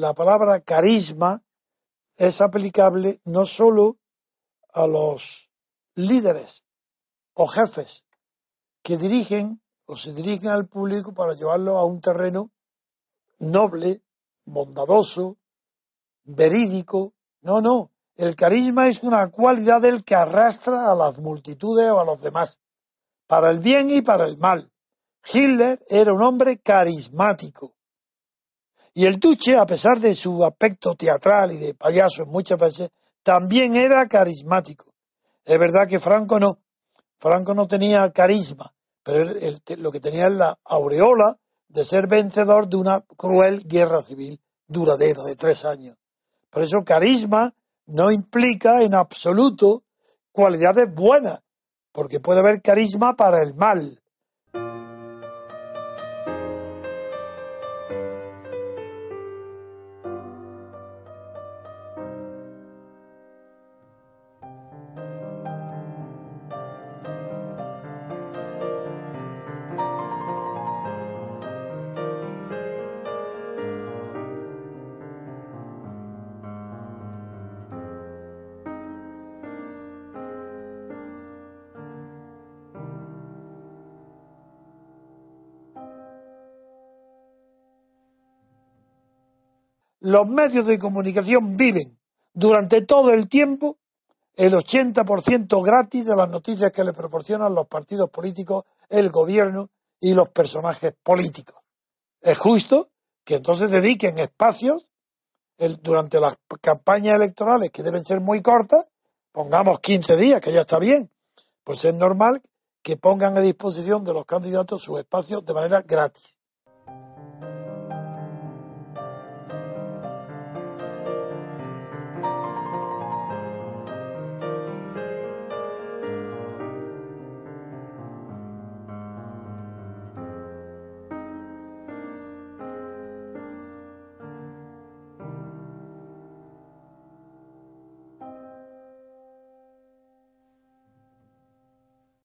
La palabra carisma es aplicable no sólo a los líderes o jefes que dirigen o se dirigen al público para llevarlo a un terreno noble, bondadoso, verídico. No, no. El carisma es una cualidad del que arrastra a las multitudes o a los demás, para el bien y para el mal. Hitler era un hombre carismático. Y el Duce, a pesar de su aspecto teatral y de payaso muchas veces, también era carismático. Es verdad que Franco no. Franco no tenía carisma, pero él, lo que tenía es la aureola de ser vencedor de una cruel guerra civil duradera de tres años. Por eso carisma no implica en absoluto cualidades buenas, porque puede haber carisma para el mal, los medios de comunicación viven durante todo el tiempo el 80% gratis de las noticias que le proporcionan los partidos políticos, el gobierno y los personajes políticos. Es justo que entonces dediquen espacios durante las campañas electorales, que deben ser muy cortas, pongamos 15 días, que ya está bien, pues es normal que pongan a disposición de los candidatos sus espacios de manera gratis.